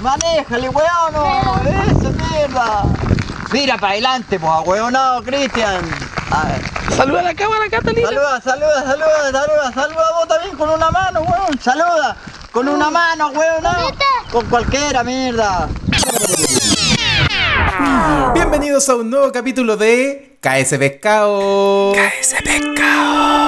manéjale, weón, no, eso, mierda. Mira para adelante, pues, no, Cristian. A ver. Saluda a la cámara, Catalina. Saluda, saluda, saluda, saluda, saluda vos también con una mano, weón, saluda. Con una mano, weón, no. Con cualquiera, mierda. Bienvenidos a un nuevo capítulo de KS Pescado. KS Pescado.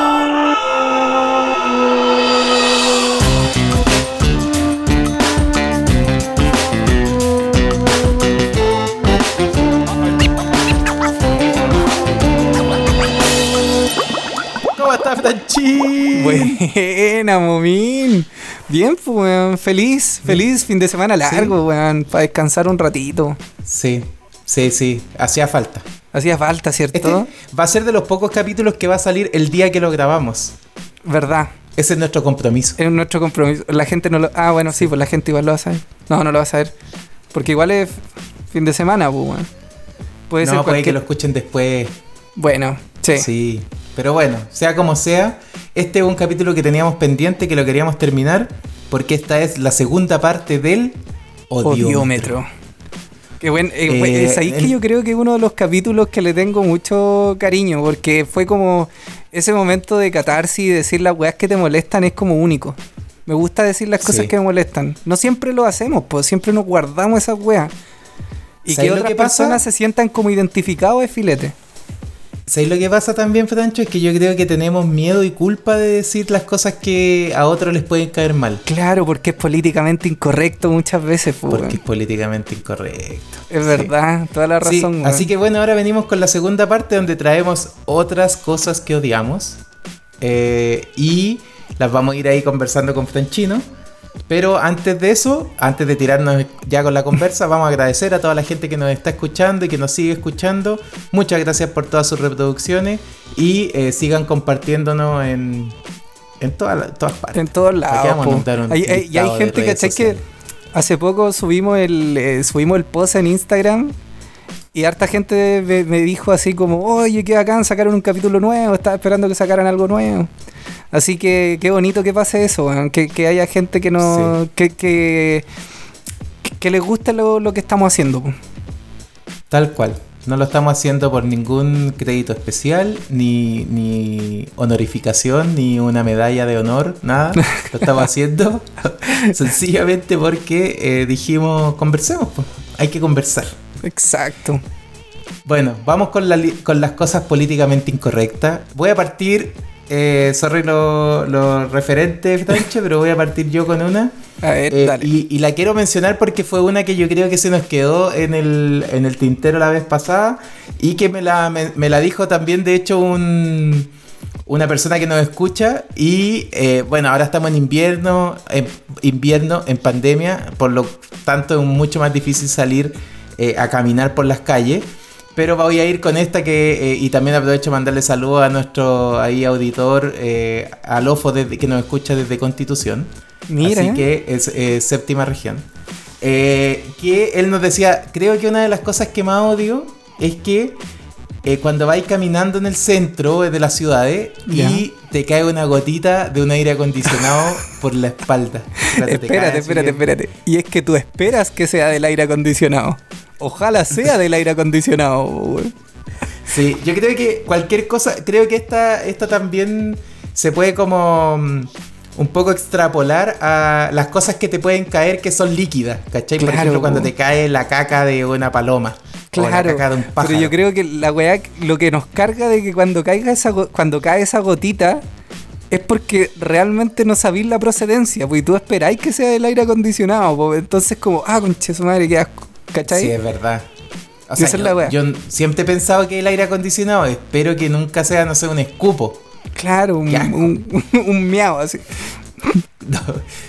¿Cómo estás, Franchi? Buena, Momín. Bien, pues, weón. Feliz, feliz fin de semana largo, weón. Para descansar un ratito. Sí, sí, sí. Hacía falta. Hacía falta, ¿cierto? Este va a ser de los pocos capítulos que va a salir el día que lo grabamos. Verdad. Ese es nuestro compromiso. Es nuestro compromiso. La gente no lo. Ah, bueno, sí, pues la gente igual lo va a saber. No, no lo va a saber. Porque igual es fin de semana, pues, weón. Puede ser no, puede cualquier- que lo escuchen después. Bueno, sí. Sí. Pero bueno, sea como sea, este es un capítulo que teníamos pendiente, que lo queríamos terminar, porque esta es la segunda parte del odiómetro. Odiómetro. Qué buen. eh, Eh, es ahí que yo creo que es uno de los capítulos que le tengo mucho cariño, porque fue como ese momento de catarsis y decir las weas que te molestan es como único. Me gusta decir las cosas Sí. que me molestan. No siempre lo hacemos, pues siempre nos guardamos esas weas. Y ¿Sabes que otras que pasa? personas se sientan como identificados es filete. ¿Sabéis lo que pasa también, Francho? Es que yo creo que tenemos miedo y culpa de decir las cosas que a otros les pueden caer mal. Claro, porque es políticamente incorrecto muchas veces, pues, Porque es políticamente incorrecto. Es Sí. verdad, toda la Sí, razón. weón. así que bueno, ahora venimos con la segunda parte donde traemos otras cosas que odiamos. eh, y las vamos a ir ahí conversando con Franchino. Pero antes de eso, antes de tirarnos ya con la conversa, vamos a agradecer a toda la gente que nos está escuchando y que nos sigue escuchando. Muchas gracias por todas sus reproducciones y eh, sigan compartiéndonos en, en todas las- todas partes. En todos ¿Para qué lados. Hay- hay- y hay gente. Que sociales? hace poco subimos el, eh, subimos el post en Instagram y harta gente me, me dijo así como, oye, qué bacán, sacaron un capítulo nuevo, estaba esperando que sacaran algo nuevo. Así que qué bonito que pase eso, que, que haya gente que no... Que, que, que les guste lo, lo que estamos haciendo. Tal cual. No lo estamos haciendo por ningún crédito especial, ni, ni honorificación, ni una medalla de honor, nada. Lo estamos haciendo sencillamente porque eh, dijimos, conversemos, pues. hay que conversar. Exacto. Bueno, vamos con, la con las cosas políticamente incorrectas. Voy a partir, eh, sorry lo, lo referente, Franche, pero voy a partir yo con una. A ver, Eh, dale. y, y la quiero mencionar porque fue una que yo creo que se nos quedó en el, en el tintero la vez pasada y que me la, me, me la dijo también, de hecho, un, una persona que nos escucha. Y eh, bueno, ahora estamos en invierno, en invierno, en pandemia, por lo tanto es mucho más difícil salir eh, a caminar por las calles. Pero voy a ir con esta que, eh, y también aprovecho para mandarle saludos a nuestro ahí auditor, eh, Alofo, desde, que nos escucha desde Constitución. Mira. Así que es eh, séptima región. Que él nos decía, creo que una de las cosas que más odio es que cuando vais caminando en el centro de las ciudades y te cae una gotita de un aire acondicionado por la espalda. Espérate, Espérate, espérate. Y es que tú esperas que sea del aire acondicionado. Ojalá sea del aire acondicionado. Sí, yo creo que cualquier cosa, creo que esta, esta también se puede como mm, un poco extrapolar a las cosas que te pueden caer que son líquidas, ¿cachai? Por Claro, ejemplo, cuando te cae la caca de una paloma. O la Claro, caca de un pájaro. pero yo creo que la weá, lo que nos carga de que cuando caiga esa cuando cae esa gotita es porque realmente no sabéis la procedencia, y tú esperáis que sea del aire acondicionado, pues entonces como, ah, conche su madre, qué asco, ¿cachai? Sí, es verdad. O Y sea, esa es yo, la wea. yo siempre he pensado que el aire acondicionado, espero que nunca sea, no sé, un escupo. Claro, un, un, un miau así. No,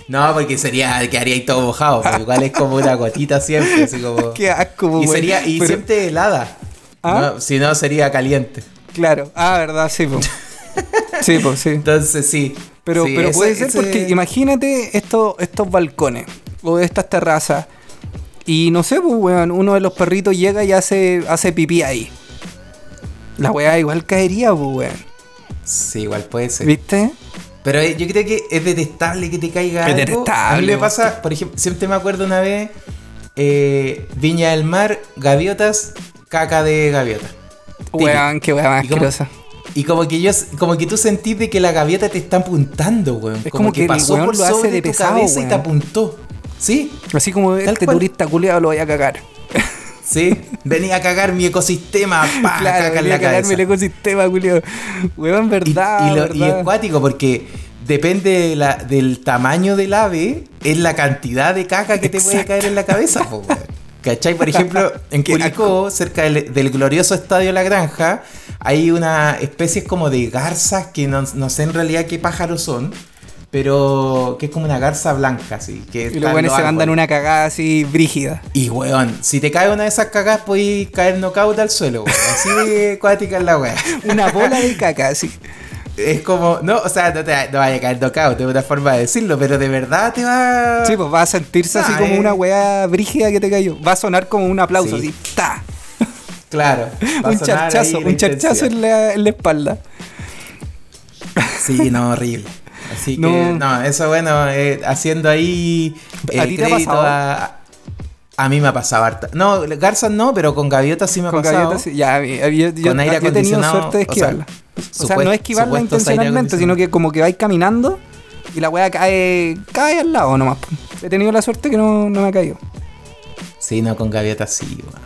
no, porque sería, quedaría ahí todo mojado, pero igual es como una gotita siempre, así como... Qué asco, y weón. sería, y Pero- siempre helada. ¿Ah? No, si no, sería caliente. Claro, ah, verdad, sí, pues. Sí, pues sí. Entonces sí. Pero, Sí, pero ese- puede ser ese- porque imagínate estos, estos balcones o estas terrazas. Y no sé, pues, weón, uno de los perritos llega y hace, hace pipí ahí. La weá igual caería, pues, weón. Sí, igual puede ser. ¿Viste? Pero eh, yo creo que es detestable que te caiga Es detestable, A mí me weón. pasa, por ejemplo, siempre me acuerdo una vez eh, Viña del Mar, gaviotas, caca de gaviota. Weón, qué weá más ¿Y cómo- asquerosa. Y como que yo, como que tú sentís de que la gaviota te está apuntando, weón. Es como que pasó weón por lo hace sobre de tu pesado, cabeza y te apuntó. Sí, Así como Tal este turista culiado lo voy a cagar. sí. Venía a cagar mi ecosistema, pa, claro, caca en venía la a cagarme cabeza. el ecosistema, culiado. Weón, verdad, y lo- y verdad. es cuático porque depende de la- del tamaño del ave, es la cantidad de caca que te puede caer en la cabeza, po. ¿Cachai? Por ejemplo, en Curicó, cerca del, del glorioso estadio La Granja, hay una especies como de garzas que no, no sé en realidad qué pájaros son, pero que es como una garza blanca, así. Que Y los weones se mandan una cagada así brígida. Y weón, si te cae una de esas cagadas, puedes caer knockout al suelo, weón. Así de cuática es la weá. Una bola de caca, así. Es como, no, o sea, no te no vaya a caer knockout, es una forma de decirlo, pero de verdad te va. Sí, pues va a sentirse así Ah, como eh. una weá brígida que te cayó. Va a sonar como un aplauso, Sí. así. ¡Ta! Claro. va a Un sonar charchazo, un charchazo en la, en la espalda. Sí, no, horrible. Así No. que, no, eso bueno, eh, haciendo ahí. ¿A eh, ti te crédito? A, a mí me ha pasado harta. No, garzas no, pero con gaviotas sí me ha Con pasado. gaviotas, sí. ya, yo, Con aire yo he tenido suerte de o sea, esquivarla. O sea, no esquivarla intencionalmente, sino que como que vais caminando y la weá cae, cae al lado nomás. He tenido la suerte que no, no me ha caído. Sí, no, con gaviotas sí, weón.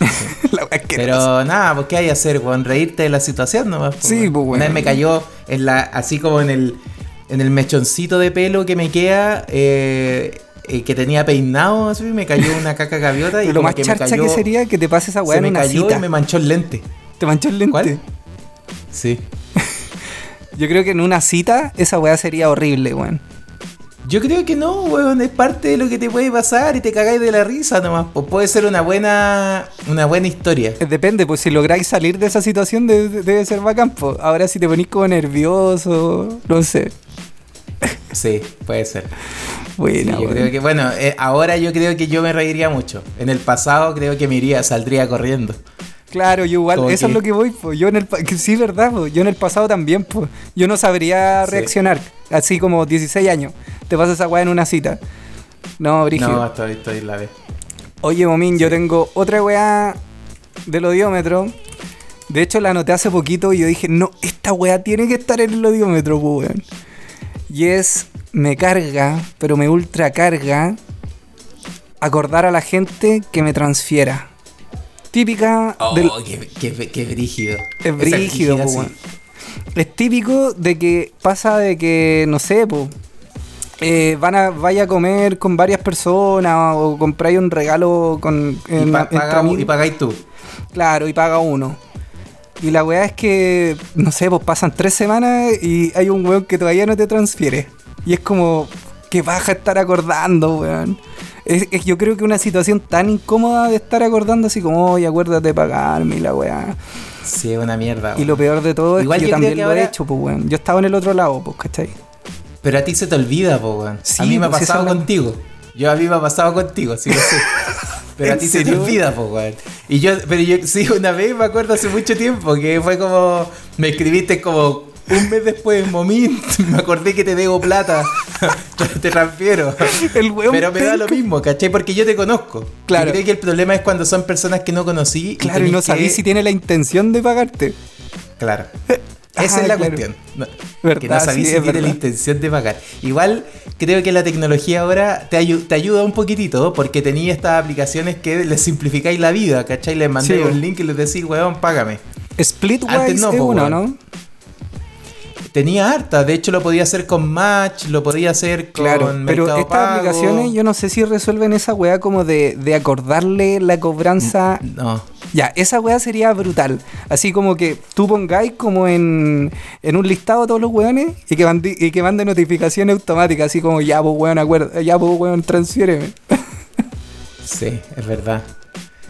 la weá que Pero nada, pues ¿qué hay que hacer, weón? Reírte de la situación nomás. pues, Sí, pues, Una vez me cayó en la, así como en el, en el mechoncito de pelo que me queda, eh, eh, que tenía peinado, así, me cayó una caca gaviota y lo como más que me charcha cayó, que sería que te pase esa weá en me una cayó cita. y me manchó el lente. Te manchó el lente. ¿Cuál? Sí. Yo creo que en una cita esa weá sería horrible, weón. Yo creo que no, weón, es parte de lo que te puede pasar y te cagáis de la risa nomás. Pues puede ser una buena, una buena historia. Eh, Depende, pues si lográis salir de esa situación de- de- debe ser bacán. po. Ahora si te ponís como nervioso, no sé. Sí, puede ser. Buena, Sí, yo creo que, bueno, eh, ahora yo creo que yo me reiría mucho. En el pasado creo que me iría, saldría corriendo. Claro, yo igual, eso es lo que voy. Yo en el que sí, verdad, po. Yo en el pasado también, pues. Yo no sabría Sí. reaccionar. Así como 16 años. Te pasa esa weá en una cita. No, Brigio. No, estoy, estoy la vez. Oye, Momín, yo tengo otra weá del odiómetro. De hecho, la anoté hace poquito y yo dije, no, esta weá tiene que estar en el odiómetro, po, weón. Y es, me carga, pero me ultra carga, acordar a la gente que me transfiera. Típica Oh, del, qué, qué, qué brígido. es brígido, po. Es típico de que pasa de que, no sé, po, eh, van a, vaya a comer con varias personas o compráis un regalo con, pa- paga- y pagáis tú. Claro, y paga uno. Y la weá es que, no sé, pues pasan tres semanas y hay un weón que todavía no te transfiere. Y es como, que baja estar acordando, weón. Es, es- yo creo que una situación tan incómoda de estar acordando así como, oye, acuérdate de pagarme y la weá. Sí, es una mierda. Y lo peor de todo es Igual que yo, también que lo ahora- he hecho, pues weón. Yo estaba en el otro lado, pues, ¿cachai? Pero a ti se te olvida, po, weón. Sí, a mí me ha pues, pasado es la- contigo. Yo a mí me ha pasado contigo, sí lo sé. Pero a ¿En ti se te serio? olvida, po, weón. Y yo, pero yo sí, una vez me acuerdo hace mucho tiempo que fue como. Me escribiste como un mes después, Momín, me acordé que te debo plata. te transfiero. El weón Pero me da lo mismo, ¿cachai? Porque yo te conozco. Claro. Yo creo que el problema es cuando son personas que no conocí. Claro, y tenés no que- sabís si tiene la intención de pagarte. Claro. Ah, Esa es la claro. cuestión. No- Verdad, que no sabéis sí, si tiene la verdad. intención de pagar. Igual creo que la tecnología ahora te, ayu- te ayuda un poquitito porque tenía estas aplicaciones que les simplificáis la vida, ¿cachai? Les Sí, un link y les decís, weón, págame. Splitwise Antes no, es po, uno, weón. ¿no? Tenía harta, de hecho lo podía hacer con Match, lo podía hacer con Claro, pero estas Pago. aplicaciones yo no sé si resuelven esa weá como de, de acordarle la cobranza. No. Ya, esa weá sería brutal. Así como que tú pongáis como en, en un listado a todos los weones y que, mande, y que mande notificaciones automáticas, así como ya, pues weón, acuerda, ya, pues weón, transfiéreme. Sí, es verdad.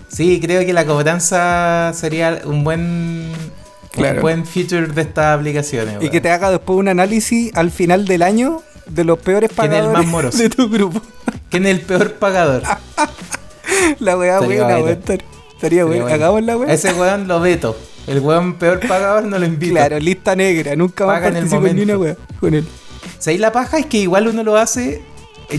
Sí, creo que la cobranza sería un buen Claro. un buen feature de estas aplicaciones. y que te haga después un análisis al final del año de los peores ¿Quién es el pagadores más moroso? de tu grupo. ¿Quién es el peor pagador? La weá buena, weón. estar- Estaría bueno. Hagamos la weá. Ese weón lo veto. El weón peor pagador no lo invito. Claro, lista negra. Nunca más en participo en ni una weá con él. ¿Sabéis la paja? Es que igual uno lo hace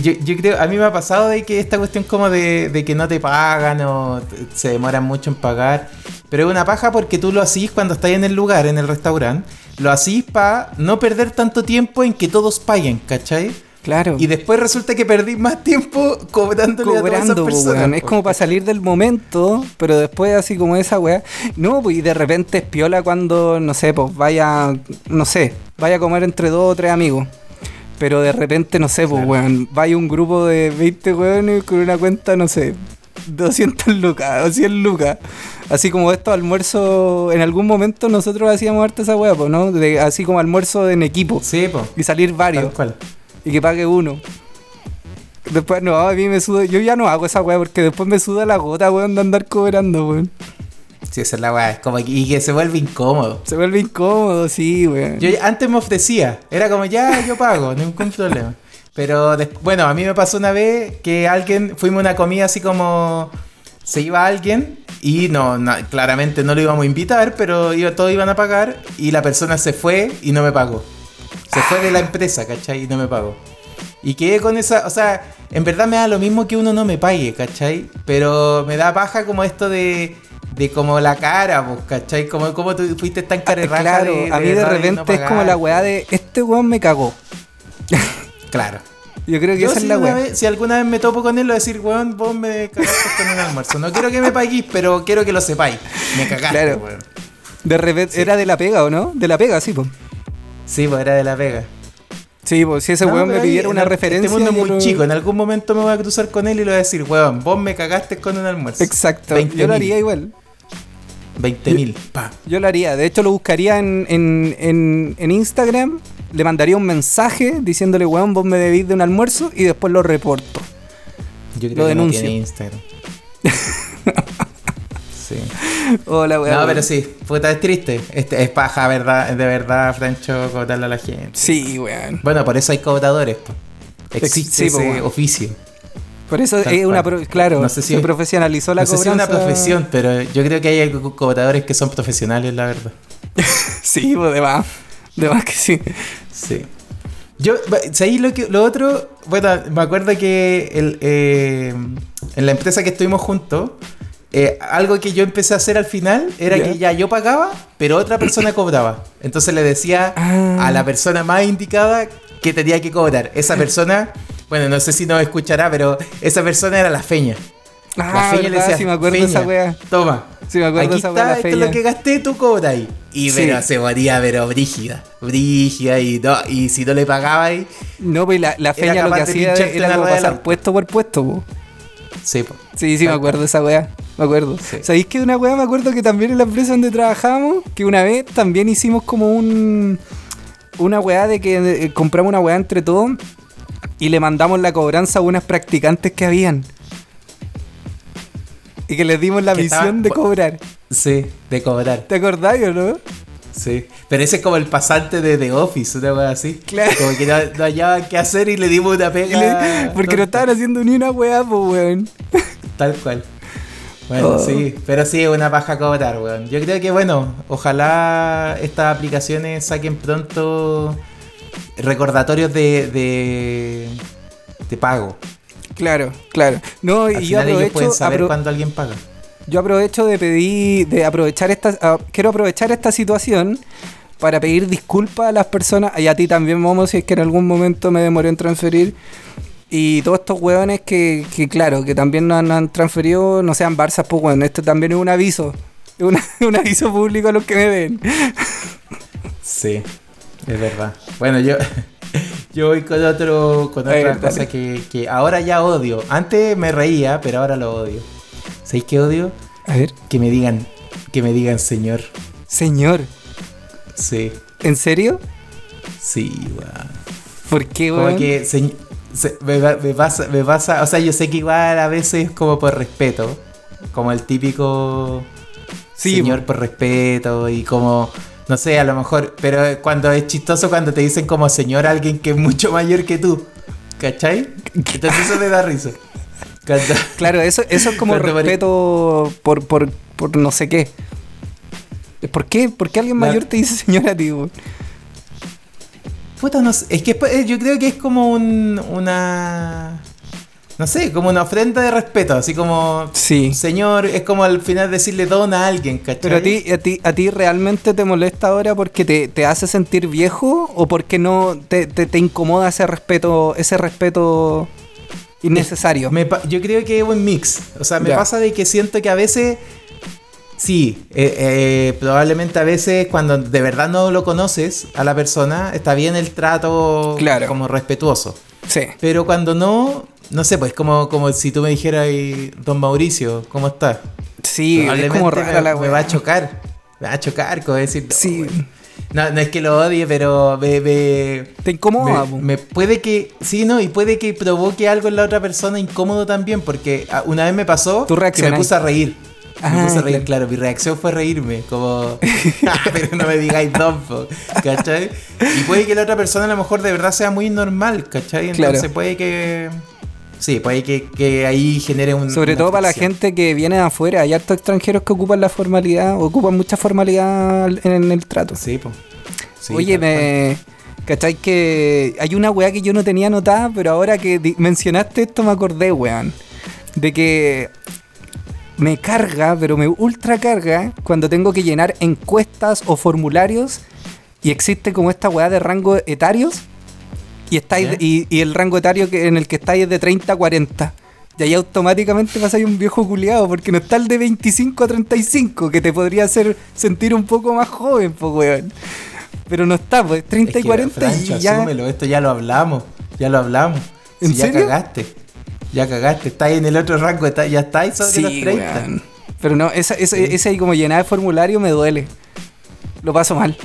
yo, yo creo, a mí me ha pasado de que esta cuestión como de, de que no te pagan o se demoran mucho en pagar, pero es una paja porque tú lo hacís cuando estás en el lugar, en el restaurante, lo hacís para no perder tanto tiempo en que todos paguen, ¿cachai? Claro. Y después resulta que perdís más tiempo cobrándole a cobrando, todas po, esas personas. Es como para salir del momento, pero después así como esa weá. No, pues y de repente es piola cuando, no sé, pues vaya, no sé, vaya a comer entre dos o tres amigos. Pero de repente, no sé, pues Claro. weón, vaya un grupo de 20 weones con una cuenta, no sé, 200 lucas o 100 lucas. Así como estos almuerzos, en algún momento nosotros hacíamos harta esa pues, ¿no? De, así como almuerzo en equipo. Sí, po. Y salir varios Tal cual. y que pague uno. Después, no, a mí me suda. Yo ya no hago esa weá porque después me suda la gota, weón, de andar cobrando, weón. Sí, esa es la weá. es Como y que se vuelve incómodo. Se vuelve incómodo, sí, weón. Yo antes me ofrecía, era como ya, yo pago, ningún problema. Pero bueno, a mí me pasó una vez que alguien, fuimos a una comida así como se iba alguien y no, no, claramente no lo íbamos a invitar, pero iba, todos iban a pagar y la persona se fue y no me pagó. Se fue de la empresa, ¿cachai? Y no me pagó. Y quedé con esa, o sea, en verdad me da lo mismo que uno no me pague, ¿cachai? Pero me da paja como esto de, de como la cara, pues, ¿cachai? Como, como tú fuiste tan carerraja claro, de- a mí de repente no es como la weá de este weón me cagó. Claro. Yo creo que Yo esa es si, la una weá. vez- si alguna vez me topo con él, lo voy a decir, weón, vos me cagaste con un almuerzo. No quiero que me paguéis, pero quiero que lo sepáis. Me cagaste, Claro. weón. De repente, era de la pega, ¿o no? De la pega, sí, pues. Sí, pues era de la pega. Sí, pues si ese No, weón me pidiera una el- referencia. Este mundo es muy lo- chico. En algún momento me voy a cruzar con él y le voy a decir, weón, vos me cagaste con un almuerzo. Exacto. 20 yo lo haría igual. 20 mil. Pa. Yo lo haría. De hecho, lo buscaría en, en, en, en Instagram. Le mandaría un mensaje diciéndole, weón, vos me debís de un almuerzo y después lo reporto. Yo creo Lo que denuncio. no tiene Instagram. sí. Hola, weón. No, pero sí, puta, es triste. Este, es paja, verdad, de verdad, Francho, cobrarle a la gente. Sí, weón. Bueno, por eso hay cobradores. Existe Sí, ese weón. oficio. Por eso Tal es una. pro- claro, No sé si se es- profesionalizó la no sé si es una cobranza. profesión, pero yo creo que hay co- cobradores que son profesionales, la verdad. Sí, pues de más. De más que sí. Sí. Yo, ¿sabéis lo, que, lo otro? Bueno, me acuerdo que el, eh, en la empresa que estuvimos juntos, eh, algo que yo empecé a hacer al final era que ya yo pagaba, pero otra persona cobraba. Entonces le decía Ah. a la persona más indicada que tenía que cobrar. Esa persona, bueno, no sé si nos escuchará, pero esa persona era la feña. La Ah, feña verdad, sí me acuerdo de esa "Feña, wea. Toma. Sí me acuerdo Aquí esa está, esto es lo que gasté, tú cobra ahí. Y Sí. pero se moría, pero brígida. Brígida y no, y si no le pagaba ahí, No, pues la, la feña lo que hacía era como pasar puesto por puesto, po. sí, po. Sí, sí, me acuerdo de esa weá. Me acuerdo. Sí. ¿Sabéis que de una weá me acuerdo que también en la empresa donde trabajábamos, que una vez también hicimos como un. Una weá de que eh, compramos una weá entre todos y le mandamos la cobranza a unas practicantes que habían. Y que les dimos la misión de cobrar. Sí, de cobrar. ¿Te acordás o no? Sí. Pero ese es como el pasante de The Office, una wea así. Claro. Como que no, no hallaban qué hacer y le dimos una pega. le- porque no estaban haciendo ni una weá, pues weón. Tal cual. Bueno, Oh. sí, pero sí, es una paja cobrar, weón. Yo creo que, bueno, ojalá estas aplicaciones saquen pronto recordatorios de, de, de pago. Claro, claro. No, Al y yo final ellos pueden aprovecho, saber apro- cuando alguien paga. Yo aprovecho de pedir, de aprovechar esta, ah, quiero aprovechar esta situación para pedir disculpas a las personas, y a ti también, Momo, si es que en algún momento me demoré en transferir. Y todos estos hueones que, que claro, que también nos han, han transferido, no sean Barzas, pues bueno, esto también es un aviso. Es un aviso público a los que me ven. Sí, es verdad. Bueno, yo, yo voy con otro, con ver, otra cosa que, que ahora ya odio. Antes me reía, pero ahora lo odio. ¿Sabéis qué odio? A ver. Que me digan, que me digan señor. Señor, Sí, ¿en serio? sí, weón. ¿Por qué, Como weón? que se- se- me, me pasa, me pasa, o sea, yo sé que igual a veces como por respeto, como el típico Sí, señor por respeto y como, no sé, a lo mejor, pero cuando es chistoso cuando te dicen como señor a alguien que es mucho mayor que tú, ¿cachai? Entonces eso me da risa. Cuando- Claro, eso, eso es como pare- respeto por, por, por no sé qué. ¿Por qué? ¿Por qué alguien mayor te dice señora a ti, puta, no sé. Es que yo creo que es como un, una. No sé, como una ofrenda de respeto. Así como. Sí. Señor, es como al final decirle dona a alguien, ¿cachai? Pero a ti, a ti, a ti realmente te molesta ahora porque te, te hace sentir viejo o porque no te, te, te incomoda ese respeto, ese respeto innecesario. Me yo creo que es un mix. O sea, me Ya. pasa de que siento que a veces. Sí, eh, eh, probablemente a veces cuando de verdad no lo conoces a la persona, está bien el trato Claro. como respetuoso. Sí. Pero cuando no, no sé, pues como, como si tú me dijeras, "Ey, don Mauricio, ¿cómo estás? Sí, es como rara me, la me va a chocar. Me va a chocar, como decir. no, Sí. No, no es que lo odie, pero me, me, Te incomoda, me- me puede que. Sí, no, y puede que provoque algo en la otra persona incómodo también, porque ah, una vez me pasó Tú que me puse a reír. Ah, me puse a reír, claro. claro. Mi reacción fue reírme, como. "Ah, pero no me digáis dompo, ¿cachai? Y puede que la otra persona a lo mejor de verdad sea muy normal, ¿cachai? Entonces Claro. puede que. Sí, puede que, que ahí genere un. Sobre todo para la gente que viene de afuera. Hay hartos extranjeros que ocupan la formalidad, ocupan mucha formalidad en el trato. Sí. Sí, Oye, cual. me. ¿Cachai? Que hay una weá que yo no tenía anotada, pero ahora que mencionaste esto me acordé, weón. De que me carga, pero me ultra carga cuando tengo que llenar encuestas o formularios y existe como esta weá de rango etarios y, estáis, y, y el rango etario que, en el que estáis es de 30 a 40. Y ahí automáticamente pasáis un viejo culiado, porque no está el de 25 a 35, que te podría hacer sentir un poco más joven, pues weón. Pero no está, pues 30 Es y que, 40 Francho, y ya. asúmelo, esto ya lo hablamos, ya lo hablamos. ¿En Si serio? Ya cagaste, ya cagaste, estáis en el otro rango, está- ya estáis sobre los Sí, 30. weón. Pero no, esa, esa, Sí. ese ahí como llenar de formulario me duele. Lo paso mal.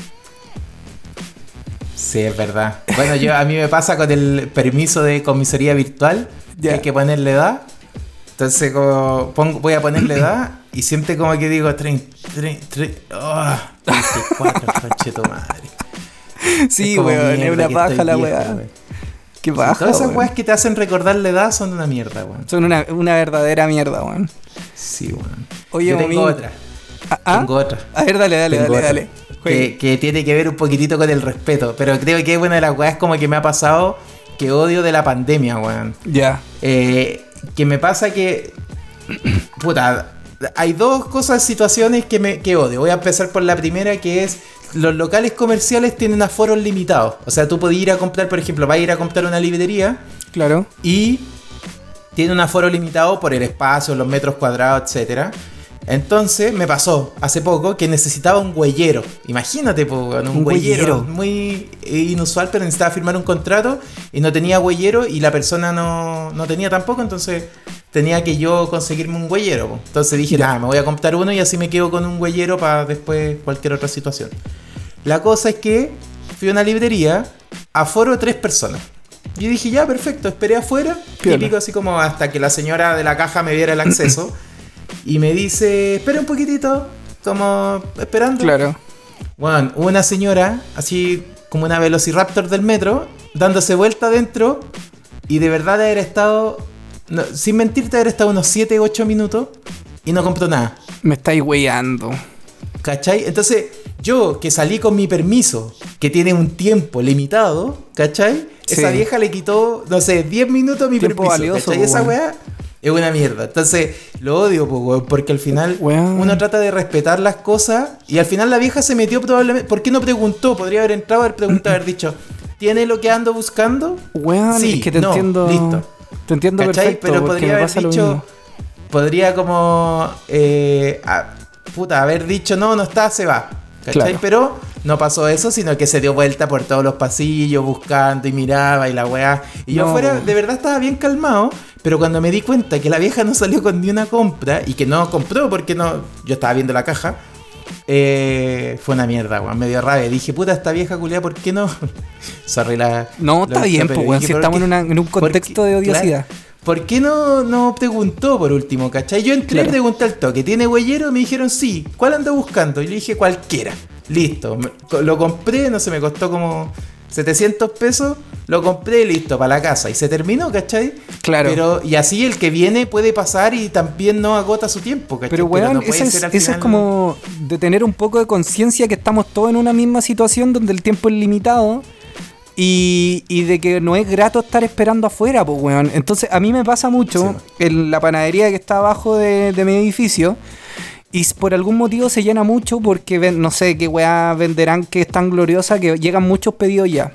Sí, es verdad. Bueno, yo a mí me pasa con el permiso de comisaría virtual, que hay que ponerle edad. Entonces como pongo- voy a ponerle edad y siempre como que digo 30, 30, 30 oh, 34, conche tu madre. Sí, Es weón, es una paja la weá. Qué baja. Todas esas weón. weas que te hacen recordar la edad son una mierda, weón. Son una, una verdadera mierda, weón. Sí, weón. Oye, Yo tengo otra. Ah, ah. Tengo otra. A ver, dale, dale, Tengo dale, dale. Que, que tiene que ver un poquitito con el respeto. Pero creo que es una de las weas como que me ha pasado que odio de la pandemia, weón. Ya. Eh, que me pasa que. Puta, hay dos cosas, situaciones que, me, que odio. Voy a empezar por la primera, que es. Los locales comerciales tienen aforos limitados. O sea, tú puedes ir a comprar, por ejemplo, vas a ir a comprar una librería Claro. y tiene un aforo limitado por el espacio, los metros cuadrados, etcétera. Entonces me pasó hace poco que necesitaba un huellero. Imagínate, po, un, Un huellero. Muy eh, inusual, pero necesitaba firmar un contrato y no tenía huellero y la persona no, no tenía tampoco, entonces tenía que yo conseguirme un huellero. po. Entonces dije, nada, me voy a comprar uno y así me quedo con un huellero para después cualquier otra situación. La cosa es que fui a una librería, aforo tres personas. Yo dije, ya, perfecto, esperé afuera, Piola. típico así como hasta que la señora de la caja me diera el acceso. y me dice, espera un poquitito, como esperando. Claro. Bueno, una señora, así como una velociraptor del metro, dándose vuelta adentro y de verdad de haber estado, no, sin mentirte, haber estado unos 7, 8 minutos y no compró nada. Me estáis weyando. ¿Cachai? Entonces, yo que salí con mi permiso, que tiene un tiempo limitado, ¿cachai? Esa vieja le quitó, no sé, 10 minutos a mi Tiempo permiso. valioso, ¿cachai? Esa weá es una mierda. Entonces, lo odio, po, weón, porque al final Weón. uno trata de respetar las cosas y al final la vieja se metió probablemente. ¿Por qué no preguntó? Podría haber entrado, haber preguntado, haber dicho, ¿tiene lo que ando buscando? Weón, Sí, es que te no, entiendo. listo. Te entiendo ¿Cachai? perfecto. Pero podría haber dicho. Podría como. eh, puta, haber dicho no, no está, se va. ¿Cachai? Claro. Pero no pasó eso, sino que se dio vuelta por todos los pasillos buscando y miraba y la weá. Y yo No, po. de verdad estaba bien calmado. Pero cuando me di cuenta que la vieja no salió con ni una compra y que no compró porque no. Yo estaba viendo la caja. eh, fue una mierda, weón. Me dio rabia. Dije, puta, esta vieja culiada, ¿por qué no? Sorry, la. No, la- está bien, pues, weón. Si ¿por estamos en, una- en un ¿Por contexto de odiosidad. Claro. ¿Por qué no, no preguntó por último, cachai? Yo entré Claro. y pregunté al toque, ¿tiene huellero? Me dijeron sí. ¿Cuál anda buscando? Y le dije cualquiera. Listo. Lo compré, no sé, me costó como 700 pesos. Lo compré y listo, para la casa. Y se terminó, ¿cachai? Claro. Pero, y así el que viene puede pasar y también no agota su tiempo, ¿cachai? Pero, weón, no puede eso es, como de tener un poco de conciencia que estamos todos en una misma situación donde el tiempo es limitado Y, y de que no es grato estar esperando afuera, pues, weón. Entonces, a mí me pasa mucho en la panadería que está abajo de, de mi edificio. Y por algún motivo se llena mucho porque ven- no sé qué weá venderán que es tan gloriosa que llegan muchos pedidos ya.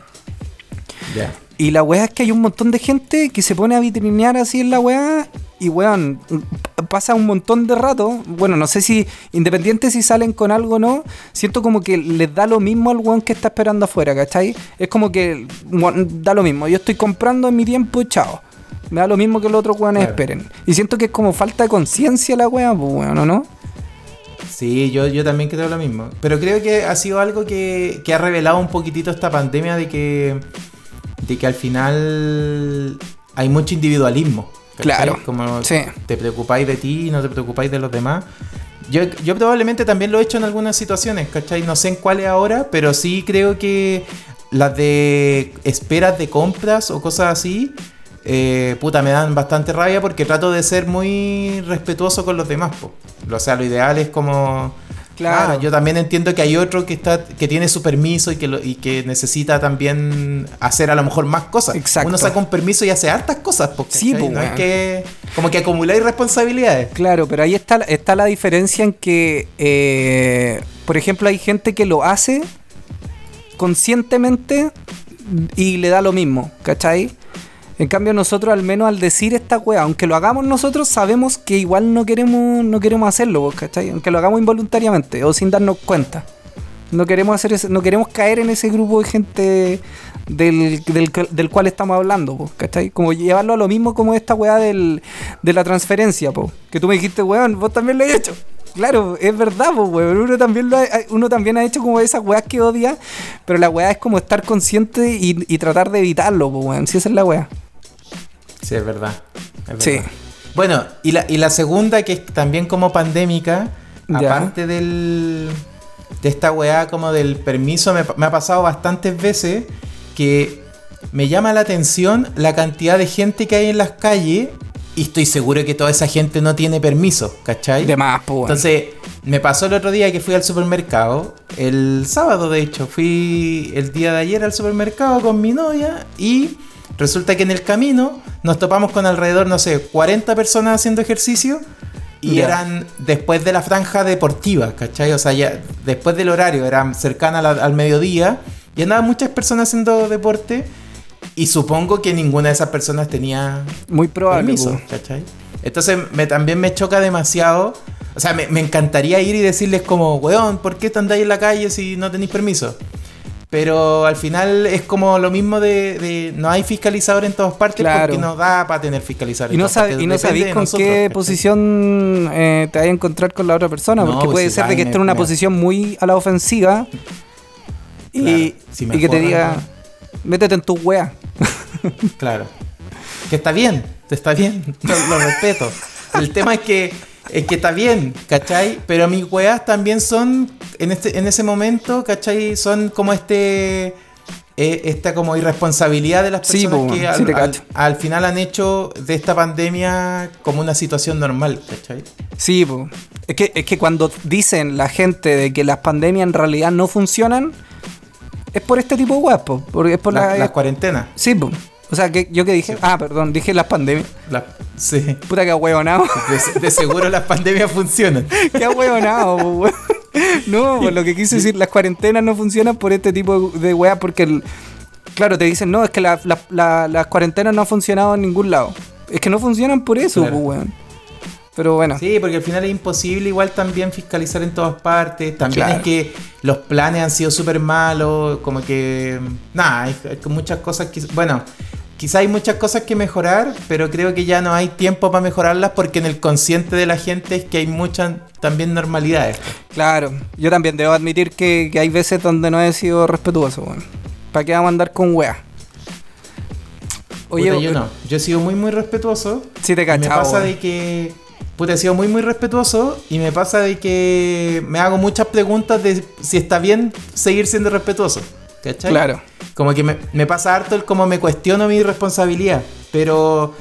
Ya. Y la weá es que hay un montón de gente que se pone a vitrinear así en la weá. Y weón, pasa un montón de rato. Bueno, no sé si, independiente si salen con algo o no, siento como que les da lo mismo al weón que está esperando afuera, ¿cachai? Es como que weón, da lo mismo. Yo estoy comprando en mi tiempo, chao. Me da lo mismo que los otros weones Claro. esperen. Y siento que es como falta de conciencia la weá, pues weón, ¿o no? Sí, yo, yo también creo lo mismo. Pero creo que ha sido algo que, que ha revelado un poquitito esta pandemia de que, de que al final hay mucho individualismo. Claro, Como sí. te preocupáis de ti y no te preocupáis de los demás. Yo, yo probablemente también lo he hecho en algunas situaciones, ¿cachai? No sé en cuáles ahora, pero sí creo que las de esperas de compras o cosas así, eh, puta, me dan bastante rabia porque trato de ser muy respetuoso con los demás, po. O sea, lo ideal es como... Claro. Ah, yo también entiendo que hay otro que está que tiene su permiso y que, lo- y que necesita también hacer a lo mejor más cosas. Exacto. Uno saca un permiso y hace hartas cosas, po, Sí, no es que como que acumuláis responsabilidades. Claro, pero ahí está, está la diferencia en que, eh, por ejemplo, hay gente que lo hace conscientemente y le da lo mismo, ¿cachai? En cambio nosotros al menos al decir esta weá, aunque lo hagamos nosotros, sabemos que igual no queremos, no queremos hacerlo, pues, ¿cachai? Aunque lo hagamos involuntariamente o sin darnos cuenta. No queremos hacer ese- no queremos caer en ese grupo de gente del, del, del cual estamos hablando, ¿cachai? Como llevarlo a lo mismo como esta weá del, de la transferencia, po. Que tú me dijiste, weón, vos también lo has hecho. Claro, es verdad, po, weón. Uno también, lo ha, uno también ha hecho como esas weas que odia, pero la weá es como estar consciente y, y tratar de evitarlo, po, weón. Si esa es la weá. Sí, es verdad. es Sí. verdad. Bueno, y la, y la segunda, que es también como pandémica, Ya. aparte del, de esta weá como del permiso, me, me ha pasado bastantes veces que me llama la atención la cantidad de gente que hay en las calles y estoy seguro que toda esa gente no tiene permiso, ¿cachai? De más, weón. Entonces, me pasó el otro día que fui al supermercado, el sábado de hecho, fui el día de ayer al supermercado con mi novia y resulta que en el camino nos topamos con alrededor, no sé, 40 personas haciendo ejercicio y eran después de la franja deportiva, ¿cachai? O sea, ya después del horario, eran cercana a la- al mediodía y andaban muchas personas haciendo deporte y supongo que ninguna de esas personas tenía Muy probable, permiso. ¿cachai? Entonces me, también me choca demasiado. O sea, me, me encantaría ir y decirles como, weón, ¿por qué te andáis en la calle si no tenéis permiso? Pero al final es como lo mismo de, de no hay fiscalizador en todas partes Claro. porque no da para tener fiscalizador. Y no, todas sab- partes. y no sabéis con nosotros, qué posición eh, te vayas a encontrar con la otra persona, porque pues puede si ser de que esté en una me- posición muy a la ofensiva y, si que te diga, métete en tu wea. Claro. Que está bien, está bien, lo, lo respeto. El tema es que, es que está bien, ¿cachai? Pero mis weas también son, en, este, en ese momento, ¿cachai? Son como este... eh, esta como irresponsabilidad de las Sí, personas po, que sí al, te al- final han hecho de esta pandemia como una situación normal, ¿cachai? Sí, po. Es que, es que cuando dicen la gente de que las pandemias en realidad no funcionan, es por este tipo de weas, po. Porque es por La- la, las cuarentenas. Sí, po. O sea, que yo que dije, ah, perdón, dije las pandemias. la- sí. Puta que huevonao. De, de seguro las pandemias funcionan. Qué huevonao, po, weón. No, pues lo que quise decir, las cuarentenas no funcionan por este tipo de weas, porque, el- claro, te dicen, no, es que la- la- la- las cuarentenas no han funcionado en ningún lado. Es que no funcionan por eso, Claro. weón. Pero bueno, Sí, porque al final es imposible igual también fiscalizar en todas partes. También Claro. es que los planes han sido súper malos, como que... Nada, hay, hay muchas cosas que... Bueno, quizá hay muchas cosas que mejorar, pero creo que ya no hay tiempo para mejorarlas porque en el consciente de la gente es que hay muchas también normalidades. claro, yo también debo admitir que, que hay veces donde no he sido respetuoso, weón. ¿Para qué vamos a andar con weas? Oye, yo no. Yo he sido muy, muy respetuoso. Sí te Y me cachaba, pasa de que... Puta, he sido muy, muy respetuoso y me pasa de que me hago muchas preguntas de si está bien seguir siendo respetuoso. ¿Cachai? Claro. Como que me, me pasa harto el como me cuestiono mi responsabilidad. Pero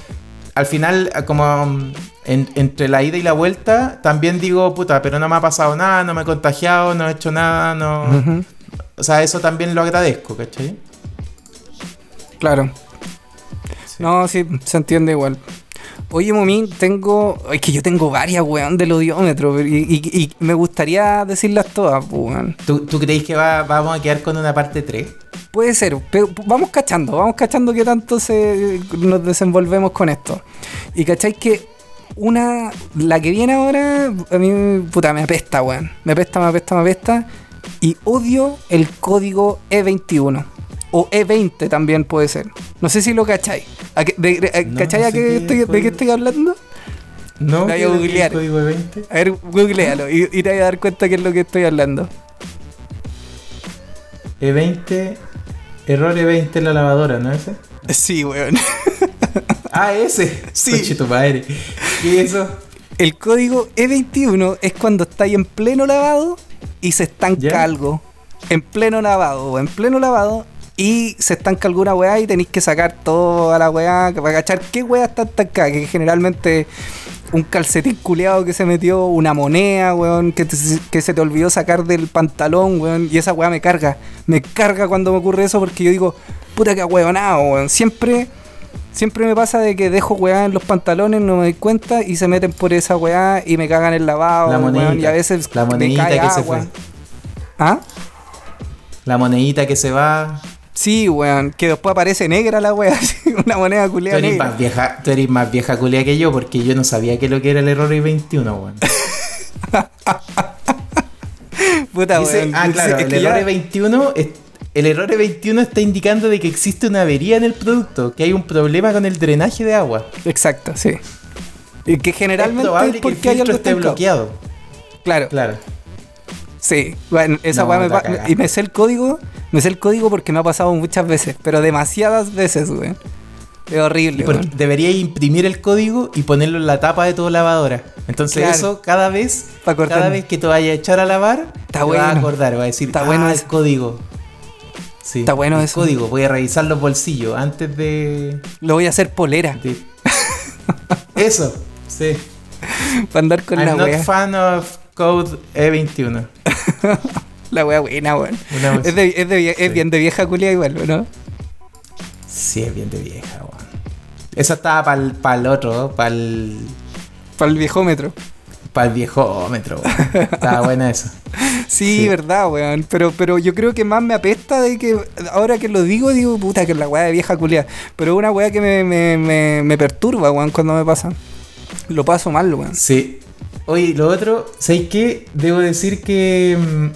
al final, como mm, en- entre la ida y la vuelta, también digo, puta, pero no me ha pasado nada, no me he contagiado, no he hecho nada, no. O sea, eso también lo agradezco, ¿cachai? Claro. No, sí, se entiende igual. Oye, Momín, tengo. Es que yo tengo varias, weón, del odiómetro. Y, y- y me gustaría decirlas todas, weón. ¿Tú, tú creéis que va- vamos a quedar con una parte 3? Puede ser, pero vamos cachando, vamos cachando qué tanto se, nos desenvolvemos con esto. Y cacháis que una, la que viene ahora, a mí, puta, me apesta, weón. Me apesta, me apesta, me apesta. Y odio el código E21. O E20 también puede ser. No sé si lo cacháis. ¿A de- de- a- No, ¿Cachai no a sé qué qué estoy- de qué estoy hablando? No, Voy a ¿qué es googlear. código de 20? A ver, googlealo y, y te vas a dar cuenta qué es lo que estoy hablando. E20, E error E20 en la lavadora, ¿no ese? Sí, weón. Ah, ese. Sí. Tu madre. ¿Qué es eso? El código E21 es cuando estáis en pleno lavado y se estanca ¿Ya? algo. En pleno lavado, o en pleno lavado y se estanca alguna weá y tenéis que sacar toda la weá para cachar qué weá está estancada. Que generalmente un calcetín culeado que se metió, una moneda, weón, que, te- que se te olvidó sacar del pantalón, weón. Y esa weá me carga. Me carga cuando me ocurre eso porque yo digo, puta que weonado, weón. Siempre. Siempre me pasa de que dejo weá en los pantalones, no me doy cuenta y se meten por esa weá y me cagan el lavado, La weón, monedita. y a veces La me monedita cae que se fue. ¿Ah? La monedita que se va. Sí, weón, que después aparece negra la weá, una moneda Tú culiada eres, negra. más vieja, tú eres más vieja culia que yo porque yo no sabía que lo que era el error E21, weón. Puta, Dice- weón. ah, claro, el ya- error E21 es- el error E21 está indicando de que existe una avería en el producto, que hay un problema con el drenaje de agua. Exacto, sí. Y que es generalmente probable es que el porque hay filtro esté bloqueado. Claro, Claro. Sí. Bueno, esa No, weá me la pa- cagá. Y me sé el código, me sé el código porque me ha pasado muchas veces, pero demasiadas veces, weón. Es horrible, weón. deberíais imprimir el código y ponerlo en la tapa de tu lavadora. Entonces Claro. eso cada vez, cada vez que te vayas a echar a lavar, Está te vas a bueno. acordar, va a decir, Está ah, bueno el eso. código. Sí, Está bueno el eso. código. Voy a revisar los bolsillos antes de, Lo voy a hacer polera, de- eso. Sí. para andar con la I'm not weá. fan of code E21. La weá buena, weón. Es, de, es, de vie- es Sí. bien de vieja culia igual, ¿o ¿no? Sí, es bien de vieja, weón. Esa estaba para el otro, para el Para el viejómetro. Para el viejómetro, weón. Estaba buena esa. Sí, Sí. verdad, weón. Pero, pero yo creo que más me apesta de que ahora que lo digo, digo, puta, que la weá de vieja culia. Pero es una weá que me, me, me, me perturba, weón, cuando me pasa. Lo paso mal, weón. Sí. Oye, lo otro, ¿sabes qué? Debo decir que mm,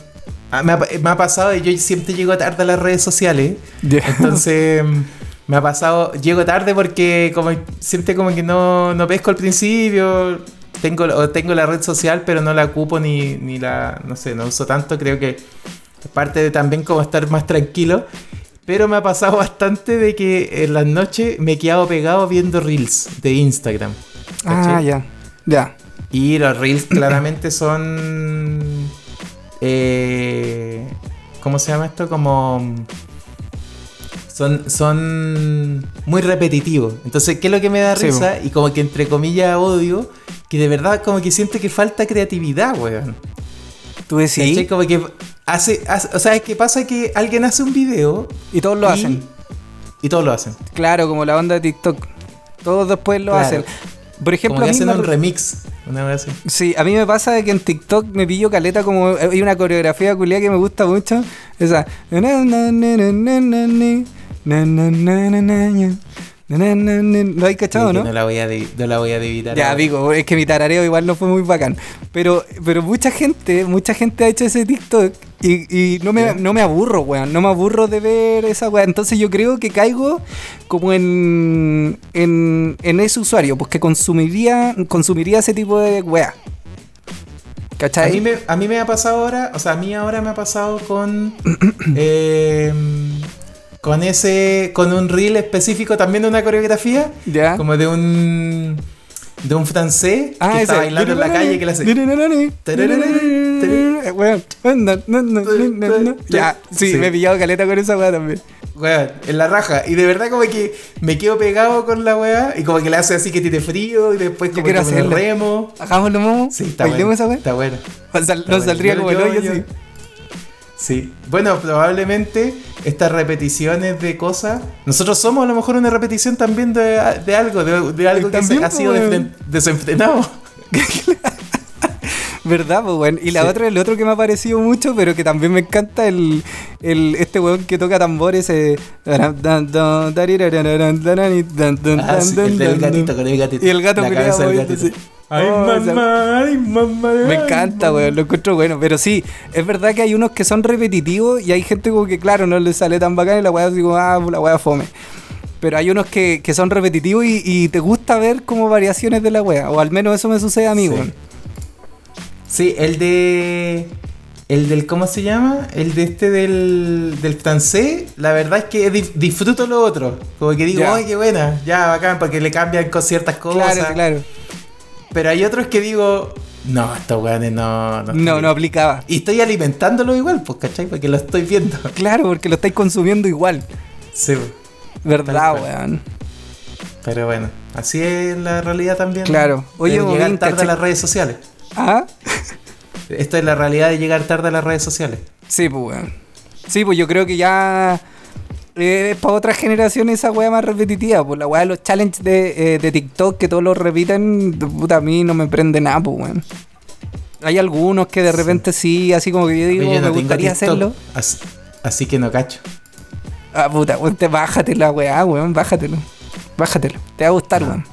ah, me, ha, me ha pasado y yo siempre llego tarde a las redes sociales. Entonces, mm, me ha pasado, llego tarde porque como siempre como que no, no pesco al principio. Tengo, o tengo la red social, pero no la ocupo ni, ni la, no sé, no uso tanto. Creo que es parte de también como estar más tranquilo. Pero me ha pasado bastante de que en las noches me he quedado pegado viendo reels de Instagram. Ah, ¿cachai? ya. Ya. Y los reels claramente son. eh, ¿Cómo se llama esto? Como. Son, son muy repetitivos. Entonces, ¿qué es lo que me da Sí, risa? Y como que entre comillas odio, que de verdad como que siento que falta creatividad, weón. Tú decís. Como que hace, hace- O sea, es que pasa que alguien hace un video Y todos lo y- hacen. y todos lo hacen. Claro, como la onda de TikTok. Todos después lo Claro. hacen. Por ejemplo, Como que a mí hacen me- un remix. Una vez así. Sí, a mí me pasa que en TikTok me pillo caleta como hay una coreografía culia que me gusta mucho. Esa. Lo hay cachado, ¿no? No la voy a, no la voy a debitar. Ya, digo, es que mi tarareo igual no fue muy bacán. Pero, pero mucha gente, mucha gente ha hecho ese TikTok y, y no, me, no me aburro, weón. No me aburro de ver esa weón. Entonces yo creo que caigo como en, en, en ese usuario, pues que consumiría, consumiría ese tipo de weá. ¿Cachai? A mí, me, a mí me ha pasado ahora, o sea, a mí ahora me ha pasado con... eh, con ese. con un reel específico también de una coreografía. Ya. Como de un. de un francés Ah, que está bailando en la calle que le hace. Ya, sí, Sí. me he pillado caleta con esa weá también. Weón, en la raja. Y de verdad como que me quedo pegado con la weá. Y como que le hace así que tiene frío. Y después como que me lo remo. Hagámoslo, momo. Sí, está bueno. Está bueno. Nos saldría como el yo- hoyo yo- así. Sí. Bueno, probablemente estas repeticiones de cosas. Nosotros somos a lo mejor una repetición también de, de algo, de, de algo que se- ha sido pues, desenfrenado. ¿Verdad, pues, weón? Y la Sí. otra, el otro que me ha parecido mucho, pero que también me encanta, el, el este weón que toca tambores. Eh, Ah, sí, el del gatito con el gatito. Y el gato La Ay, Oh, mamá, ay, mamá. Me encanta, weón, lo encuentro bueno. Pero sí, es verdad que hay unos que son repetitivos y hay gente como que, claro, no les sale tan bacán y la weá así como, ah, la weá fome. Pero hay unos que, que son repetitivos y, y te gusta ver como variaciones de la weá. O al menos eso me sucede a mí, Sí. weón. Sí, el de. El del, ¿cómo se llama? El de este del, del francés, la verdad es que disfruto lo otro. Como que digo. ¡ay, qué buena! Ya, bacán, porque le cambian con ciertas cosas. Claro, claro. Pero hay otros que digo, no, estos weones no. No, No, no aplicaba. Y estoy alimentándolo igual, pues, ¿cachai? Porque lo estoy viendo. Claro, porque lo estáis consumiendo igual. Sí, ¿Verdad, Tal cual. weón? pero bueno, así es la realidad también. Claro. Oye, de llegar tarde a ¿cachai? las redes sociales. ¿Ah? Esto es la realidad de llegar tarde a las redes sociales. Sí, pues, weón. Sí, pues yo creo que ya eh, para otras generaciones esa weá más repetitiva. Pues la weá de los challenges de, eh, de TikTok que todos los repiten, puta, a mí no me prende nada, pues, weón. Hay algunos que de repente sí, así como que yo digo, Oye, yo no me gustaría TikTok, hacerlo. Así, así que no cacho. Ah, puta, weón, te bájate la weá, weón, bájatelo. Bájatelo, te va a gustar, No. weón.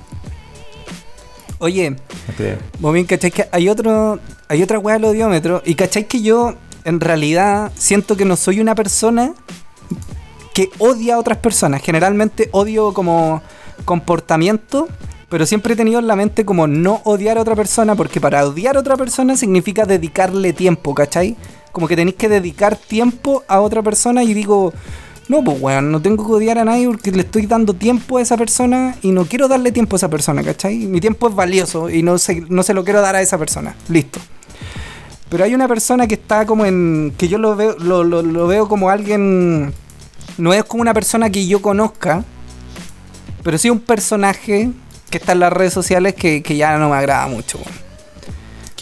Oye, No creo. Bien, ¿cachai? Que hay otro. Hay otra weá del odiómetro. Y cachai que yo, en realidad, siento que no soy una persona que odia a otras personas. Generalmente odio como comportamiento. Pero siempre he tenido en la mente como no odiar a otra persona. Porque para odiar a otra persona significa dedicarle tiempo, ¿cachai? Como que tenéis que dedicar tiempo a otra persona. Y digo. No, pues weón, no tengo que odiar a nadie porque le estoy dando tiempo a esa persona y no quiero darle tiempo a esa persona, ¿cachai? Mi tiempo es valioso y no se, no se lo quiero dar a esa persona. Listo. Pero hay una persona que está como en. que yo lo veo, lo, veo como alguien. No es como una persona que yo conozca, pero sí un personaje que está en las redes sociales que, que ya no me agrada mucho.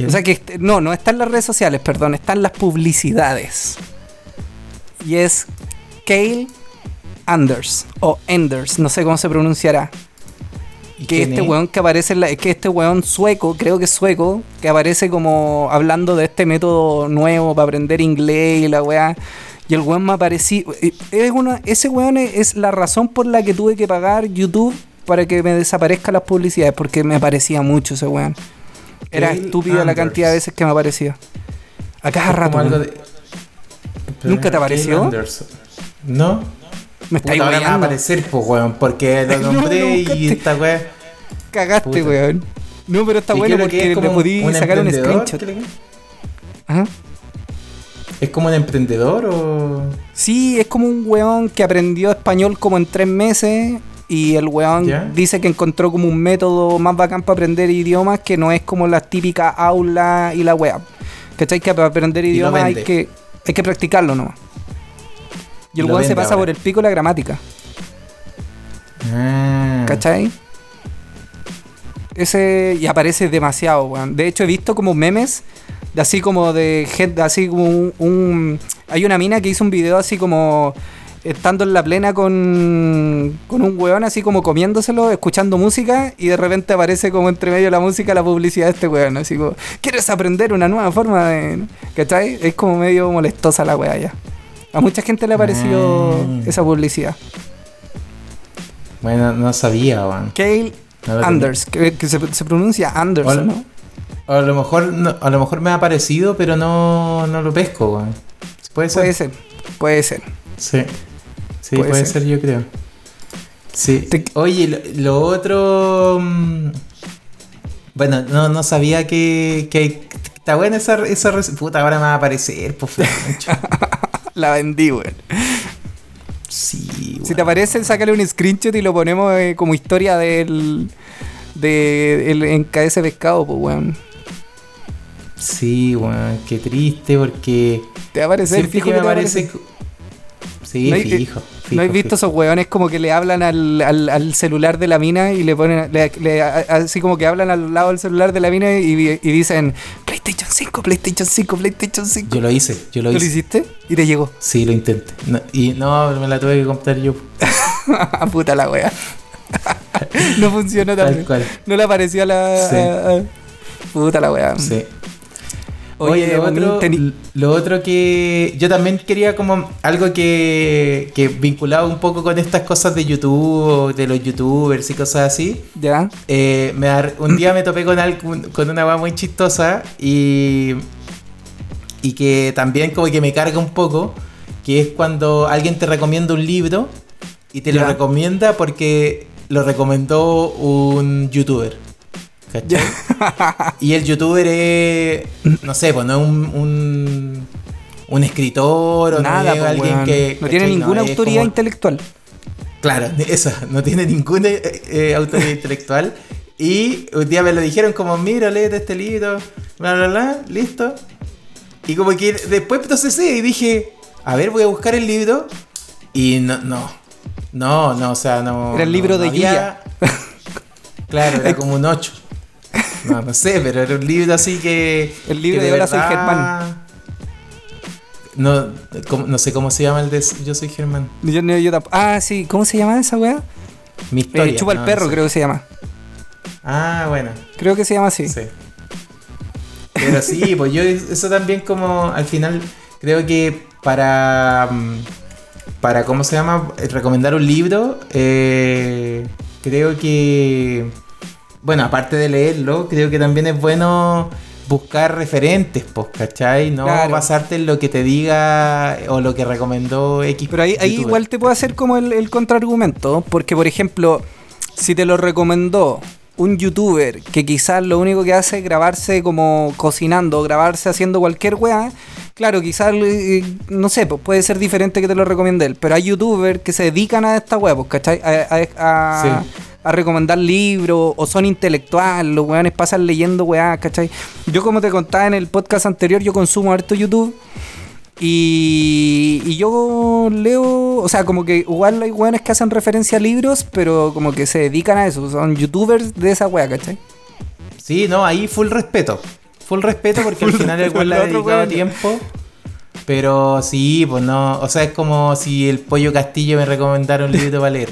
O sea que no, no está en las redes sociales, perdón, está en las publicidades. Y es Kale Anders o Enders, no sé cómo se pronunciará. ¿Y Que este es? weón que aparece en la, que este weón sueco, creo que es sueco, que aparece como hablando de este método nuevo para aprender inglés y la weá. Y el weón me apareció. Es una, ese weón es, es la razón por la que tuve que pagar YouTube para que me desaparezcan las publicidades, porque me aparecía mucho ese weón. Era estúpida la cantidad de veces que me aparecía. A cada rato. weón. de- ¿Nunca te apareció? No. Me está Puta, a aparecer, pues, weón, porque lo No, nombré no, y buscaste. esta weá. Cagaste, Puta. weón. No, pero está ¿Y bueno porque le podí sacar un screenshot. ¿Qué le- Ajá. ¿Es como un emprendedor o.? Sí, es como un weón que aprendió español como en tres meses y el weón ¿Ya? dice que encontró como un método más bacán para aprender idiomas que no es como las típicas aulas y la wea. ¿Cachai? Que para aprender idiomas hay que, hay que practicarlo nomás. Y el weón se pasa ahora. por el pico la gramática. Ah. ¿Cachai? Ese y aparece demasiado, weón. De hecho, he visto como memes de así como de gente, así como un, un- Hay una mina que hizo un video así como estando en la plena con, con un weón así como comiéndoselo, escuchando música y de repente aparece como entre medio de la música la publicidad de este weón. Así como, ¿quieres aprender una nueva forma de...? ¿Cachai? Es como medio molestosa la weá ya. A mucha gente le ha parecido Ah. esa publicidad. Bueno, no sabía, weón. Kale No Anders, que, que se, se pronuncia Anders. ¿no? A lo mejor no- a lo mejor me ha parecido, pero no, no lo pesco, weón. Puede ser. Puede ser, puede ser. Sí. Sí, Puede puede, ser. ser. yo creo. Sí. Te- Oye, lo, lo otro. mm, Bueno, no, no sabía que, que está buena esa, esa Puta, ahora me va a aparecer, por Francho. La vendí, weón. Sí, Si te aparece, sácale un screenshot y lo ponemos eh, como historia del. de el NKS Pescado, pues, weón. Sí, weón, qué triste porque. Te va a aparecer, fijo que me aparece. Sí, ¿No hay- fijo, fijo, ¿No has visto fijo. esos weones como que le hablan al, al, al celular de la mina y le ponen, le- le- a- así como que hablan al lado del celular de la mina y, y dicen, "Play- PlayStation 5, PlayStation 5, PlayStation 5. Yo lo hice, yo lo ¿Tú lo hice. hiciste? Y te llegó. Sí, lo intenté. No, y no, me la tuve que comprar yo. Puta la wea. no funcionó Tal también. cual. No le apareció a la. Sí. Puta la wea. Sí. Oye, Oye, lo otro, teni- lo otro que yo también quería como algo que, que vinculado un poco con estas cosas de YouTube, de los youtubers y cosas así. ¿Ya? Eh, me un día me topé con, algo- con una weá muy chistosa y, y que también como que me carga un poco, que es cuando alguien te recomienda un libro y te Ya. lo recomienda porque lo recomendó un youtuber. ¿Cachai? Y el youtuber es, no sé, pues no es un, un, un escritor o Nada, no es po, alguien que... No tiene ninguna autoridad como- intelectual. Claro, esa, no tiene ninguna eh, eh, autoridad intelectual. Y un día me lo dijeron como, mira, léete este libro, bla, bla, bla, listo. Y como que después entonces sí, y dije, a ver, voy a buscar el libro. Y no, no, no, no, o sea, no... Era el no- libro no de había- Claro, era como un 8. No, no sé, pero era un libro así que... El libro que de Hola, soy verdad- No, no sé cómo se llama el de Yo soy Germán. Yo, no- yo ah, sí, ¿cómo se llama esa weá? Mi Eh, historia. chupa el perro, no sé. creo que se llama. Ah, bueno. Creo que se llama así. Sí. Pero sí, pues yo eso también como al final creo que para mm, para cómo se llama Eh, recomendar un libro eh, creo que bueno aparte de leerlo creo que también es bueno buscar referentes pues ¿cachai? no Claro. basarte en lo que te diga o lo que recomendó X Pero ahí, ahí igual te puedo hacer como el, el contraargumento, porque por ejemplo, si te lo recomendó un youtuber que quizás lo único que hace es grabarse como cocinando, grabarse haciendo cualquier weá, claro, quizás, eh, no sé, pues puede ser diferente que te lo recomiende él, pero hay youtubers que se dedican a esta weá, pues, ¿cachai? A, a- a- Sí. A recomendar libros o son intelectuales, los weones pasan leyendo weá, ¿cachai? Yo como te contaba en el podcast anterior, yo consumo harto YouTube y, y yo leo, o sea, como que igual hay weones que hacen referencia a libros, pero como que se dedican a eso, son youtubers de esa wea, ¿cachai? Sí, no, ahí full respeto. Full respeto porque al final el weón le ha dedicado weón. tiempo. Pero sí, pues no. O sea, es como si el Pollo Castillo me recomendara un libro para leer.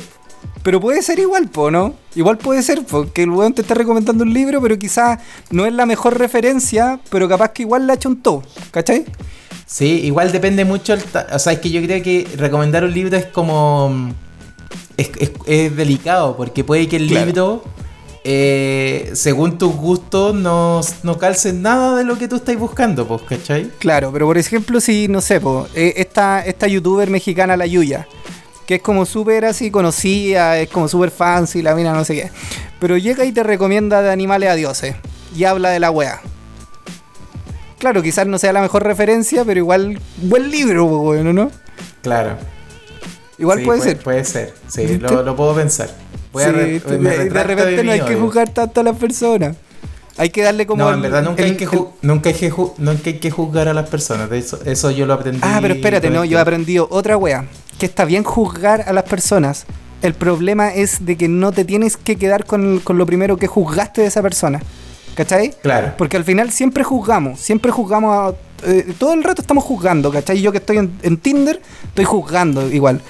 Pero puede ser igual, po, ¿no? Igual puede ser, po, que el weón te esté recomendando un libro, pero quizás no es la mejor referencia, pero capaz que igual le ha hecho un todo, ¿cachai? Sí, igual depende mucho. el o sea, es que yo creo que recomendar un libro es como. Es, es- es delicado, porque puede que el Claro. libro, eh, según tus gustos, no, no calce nada de lo que tú estás buscando, pues, ¿cachai? Claro, pero por ejemplo, si, no sé, po, eh, esta, esta youtuber mexicana, la Yuya, que es como súper así conocida, es como súper fancy, la mina no sé qué, pero llega y te recomienda de animales a dioses y habla de la wea. Claro, quizás no sea la mejor referencia, pero igual, buen libro, bueno, ¿no? Claro. Igual Sí, puede, ser. Puede ser, sí, lo, lo puedo pensar. Voy a Sí, re- de, repente de no hay que juzgar tanto a las personas. Hay que darle como. no, en verdad nunca, el- hay que el- nunca, hay que nunca hay que juzgar a las personas. De eso, eso yo lo aprendí. Ah, pero espérate, no, yo he aprendido otra wea. Que está bien juzgar a las personas. El problema es de que no te tienes que quedar con, con lo primero que juzgaste de esa persona. ¿Cachai? Claro. Porque al final siempre juzgamos, siempre juzgamos a- eh, todo el rato estamos juzgando, ¿cachai? Yo que estoy en, en Tinder, estoy juzgando igual.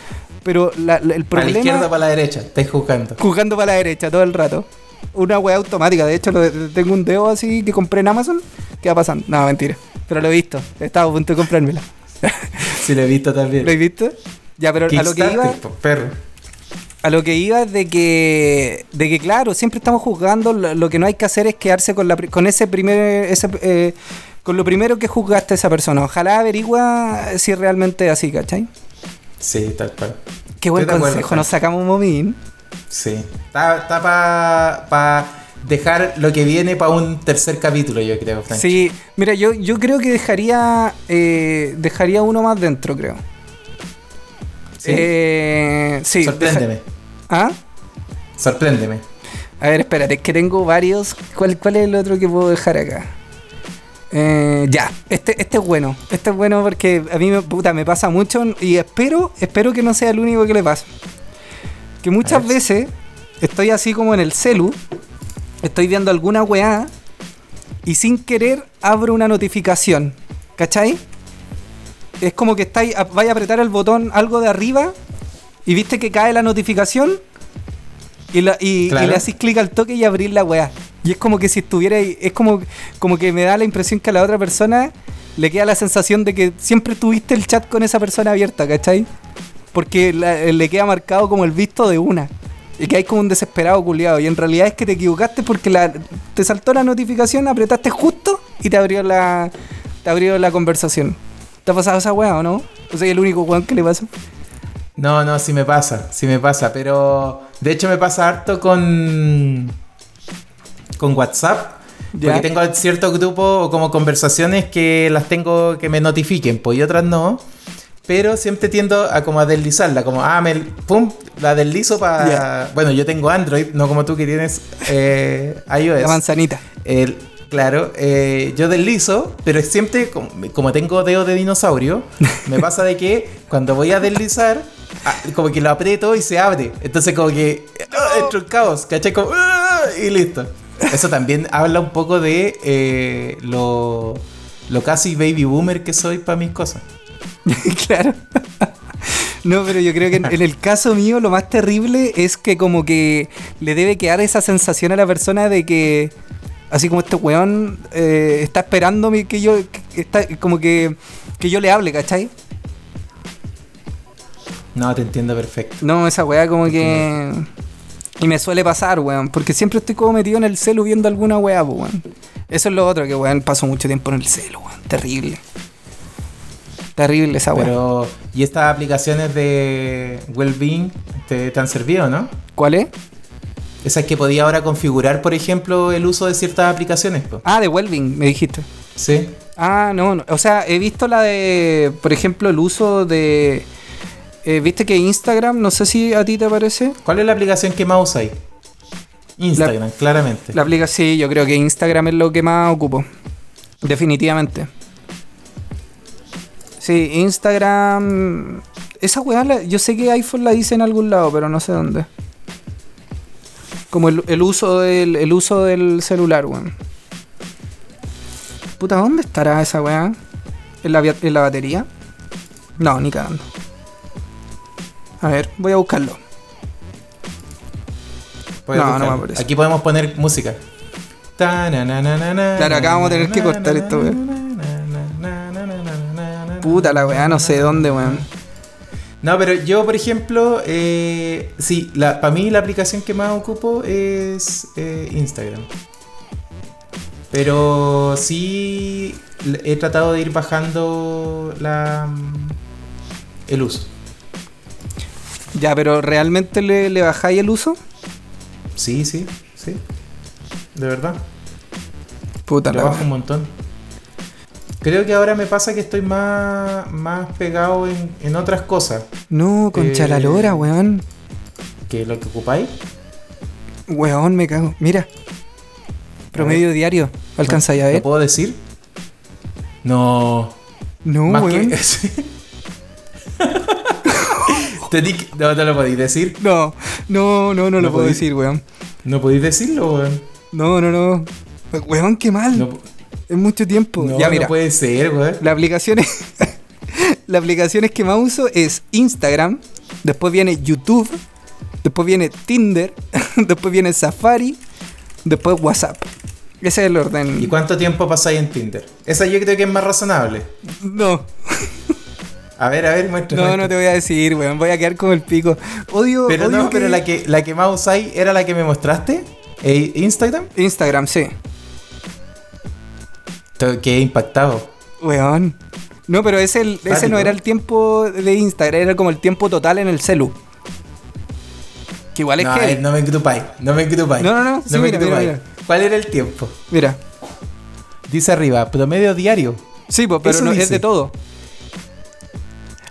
Pero la- la- el Para la problema... izquierda o para la derecha, estáis juzgando. juzgando para la derecha todo el rato. Una wea automática. De hecho, lo- tengo un dedo así que compré en Amazon. ¿Qué va pasando? No, mentira. Pero lo he visto. Estaba a punto de comprármela. Si lo he visto también. ¿Lo he visto? Ya, pero a lo que iba, perro. a lo que iba es de que, de que claro, siempre estamos juzgando. Lo, lo que no hay que hacer es quedarse con la, con ese primer, ese, eh, con lo primero que juzgaste a esa persona. Ojalá averigua si realmente es así, ¿cachai? Sí, tal cual. Qué buen Estoy de acuerdo, consejo. Nos sacamos un momín. Sí. Está, para dejar lo que viene para un tercer capítulo, yo creo. Frank. Sí, mira, yo, yo creo que dejaría eh, dejaría uno más dentro, creo. Sí. Eh, sí. Sorpréndeme. deja- ¿Ah? Sorpréndeme. A ver, espérate, es que tengo varios. ¿Cuál, cuál es el otro que puedo dejar acá? Eh, ya, este, este es bueno. Este es bueno porque a mí me, puta, me pasa mucho y espero, espero que no sea el único que le pasa. Que muchas ver. veces estoy así como en el celu, estoy viendo alguna weá y sin querer abro una notificación. ¿Cachai? Es como que estáis, a- vais a apretar el botón algo de arriba y viste que cae la notificación y, la- y- y Claro. le hacís clic al toque y abrís la weá. Y es como que si estuviera ahí, es como, como que me da la impresión que a la otra persona le queda la sensación de que siempre tuviste el chat con esa persona abierta, ¿cachai? Porque la- le queda marcado como el visto de una. Y que hay como un desesperado culiado. Y en realidad es que te equivocaste porque la, te saltó la notificación, apretaste justo y te abrió la, te abrió la conversación. ¿Te ha pasado esa weá o no? O sea, el único weón que le pasa. No, no, sí me pasa, sí me pasa, pero de hecho me pasa harto con con WhatsApp, Ya. porque tengo cierto grupo o como conversaciones que las tengo que me notifiquen, pues y otras no. Pero siempre tiendo a como a deslizarla, como ah, me pum, la deslizo para bueno, yo tengo Android, no como tú que tienes eh, iOS. La manzanita. El- claro, eh, yo deslizo, pero siempre, como, tengo dedo de dinosaurio, me pasa de que cuando voy a deslizar, ah, como que lo aprieto y se abre. Entonces como que ah, entro en caos, ¿cachai? Como, ah, y listo. Eso también habla un poco de eh, lo, lo casi baby boomer que soy para mis cosas. claro. No, pero yo creo que en, en el caso mío lo más terrible es que como que le debe quedar esa sensación a la persona de que, así como este weón eh, está esperando que yo, que está, como que, que yo le hable, ¿cachai? No, te entiendo perfecto. No, esa weá como que... Y me suele pasar, weón, porque siempre estoy como metido en el celu viendo alguna weá, weón. Eso es lo otro, que weón, paso mucho tiempo en el celu, weón. Terrible. Terrible esa weá. Pero, ¿y estas aplicaciones de well-being te, te han servido, no? ¿Cuál es? Esas que podía ahora configurar, por ejemplo, el uso de ciertas aplicaciones. po. Ah, de Wellbeing, me dijiste. Sí. Ah, no, no. O sea, he visto la de, por ejemplo, el uso de... eh, ¿Viste que Instagram, no sé si a ti te parece? ¿Cuál es la aplicación que más usáis? Instagram, claramente. La aplicación, sí, yo creo que Instagram es lo que más ocupo. Definitivamente. Sí, Instagram... Esa weá, yo sé que iPhone la dice en algún lado, pero no sé dónde. Como el, el uso del el uso del celular, weón. Puta, ¿dónde estará esa weá? ¿En la, en la batería? No, ni cagando. A ver, voy a buscarlo. Puedes no, no buscar. me aparece. Aquí podemos poner música. Claro, acá vamos a tener que cortar esto, Puta la weá, no sé dónde, weón. No, pero yo, por ejemplo, eh, sí, para mí la aplicación que más ocupo es eh, Instagram. Pero sí he tratado de ir bajando la, mm, el uso. Ya, pero ¿realmente le, le bajáis el uso? Sí, sí, sí. De verdad. Puta Lo la bajo weá. un montón. Creo que ahora me pasa que estoy más, más pegado en, en otras cosas No, concha la Eh, lora, weón. que lo que ocupáis. Weón, me cago. Mira. Promedio diario. ¿Alcanzáis a ¿Lo ver? puedo decir? No. No, más weón. que. No, no lo podéis decir. No, no, no, no ¿No lo puedo decir, weón. No podéis decirlo, weón. No, no, no. Weón, qué mal. No, Es mucho tiempo. no, ya, no mira. puede ser, weón. La aplicación es- la aplicación es que más uso es Instagram, después viene YouTube, después viene Tinder, después viene Safari, después WhatsApp. Ese es el orden. ¿Y cuánto tiempo pasáis en Tinder? Esa yo creo que es más razonable. No, A ver, a ver, muéstrame. no, no te voy a decir, weón. Voy a quedar como el pico. Odio, Pero odio no, pero la que, la que más usáis era la que me mostraste. ¿Eh, Instagram. Instagram, sí. Quedé impactado. Weón. No, pero ese, el- ese no era el tiempo de Instagram, era como el tiempo total en el celu. Que igual es no, que. no me engrupáis, no me engrupáis. No, no, no, sí, me mira, mira, engrupáis. mira. ¿Cuál era el tiempo? Mira. Dice arriba, promedio diario. Sí, pues, pero Eso no, es de todo.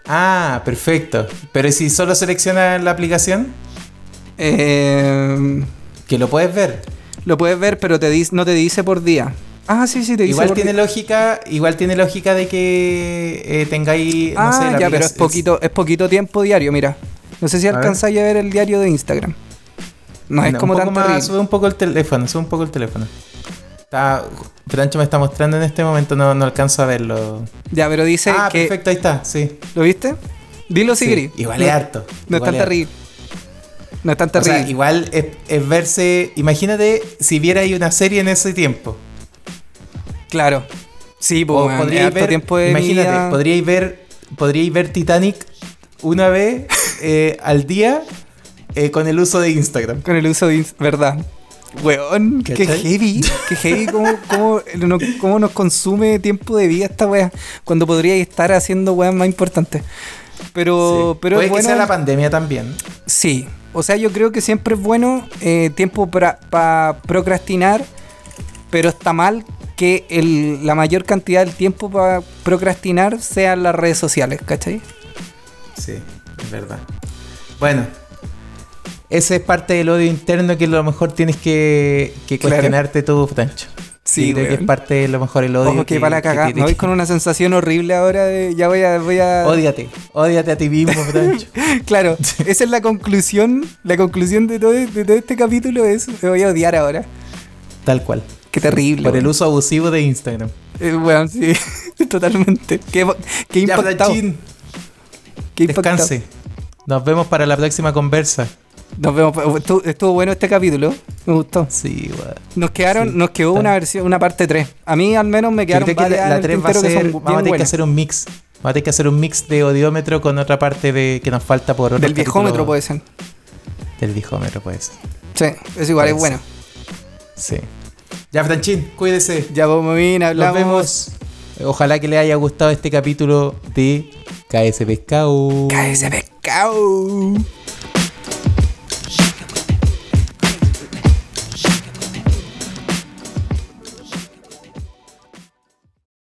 Ah, perfecto. Pero si solo seleccionas la aplicación, Eh, que lo puedes ver. lo puedes ver, pero te no te dice por día. Ah, sí, sí, te dice Igual tiene lógica, igual tiene lógica de que eh, tengáis, no Ah, sé, la ya, pero es poquito, es poquito tiempo diario, mira. No sé si A ver. alcanzáis a ver el diario de Instagram. No es como un tan más, sube un poco el teléfono, sube un poco el teléfono. Está, Francho me está mostrando en este momento, no, no alcanzo a verlo. Ya, pero dice ah, que. perfecto, ahí está, sí. ¿Lo viste? Dilo si Sí, igual no, es harto. No es tan terrible. No es tan O terrible. sea, igual es, es verse. Imagínate si viera ahí una serie en ese tiempo. Claro. Sí, pues, podríais ver, tiempo de imagínate, vida. podríais ver, podríais ver Titanic una vez eh, al día eh, con el uso de Instagram. Con el uso de Inst- ¿Verdad? Weón, qué heavy. Qué heavy cómo, cómo, no- cómo nos consume tiempo de vida esta wea. Cuando podría estar haciendo weas más importantes. Pero, Sí. pero Puede bueno. que sea la pandemia también. Sí. O sea, yo creo que siempre es bueno eh, tiempo para procrastinar. Pero está mal que el- la mayor cantidad del tiempo para procrastinar sean las redes sociales, ¿cachai? Sí, es verdad. Bueno, ese es parte del odio interno que a lo mejor tienes que, que Claro. cuestionarte tú, Francho. Sí, creo que es parte de lo mejor el odio. Ojo que, para la cagada. Me voy que- con una sensación horrible ahora de. Ya voy a. Voy a... Ódiate, ódiate a ti mismo, Francho. Claro, esa es la conclusión. La conclusión de todo, de todo este capítulo es me voy a odiar ahora. Tal cual. Qué terrible. Por el uso abusivo de Instagram. Eh, weón, sí, totalmente. Qué, qué impactado. Qué impactado. descanse. Nos vemos para la próxima conversa. Nos vemos. Estuvo, estuvo bueno este capítulo. Me gustó. Sí, weón. Nos quedaron, Sí, nos quedó está. una versión, una parte 3. A mí al menos me quedaron que la, en la el 3 va a ser. Vamos a tener que hacer un mix. Vamos a tener que hacer un mix de odiómetro con otra parte de que nos falta por otro Del viejómetro puede ser. Del viejómetro puede ser. Sí, eso igual es bueno. Sí. Ya, Franchín, cuídese. Ya vamos bien, Nos hablamos. vemos. Ojalá que le haya gustado este capítulo de KS Pescado. Ese pescado.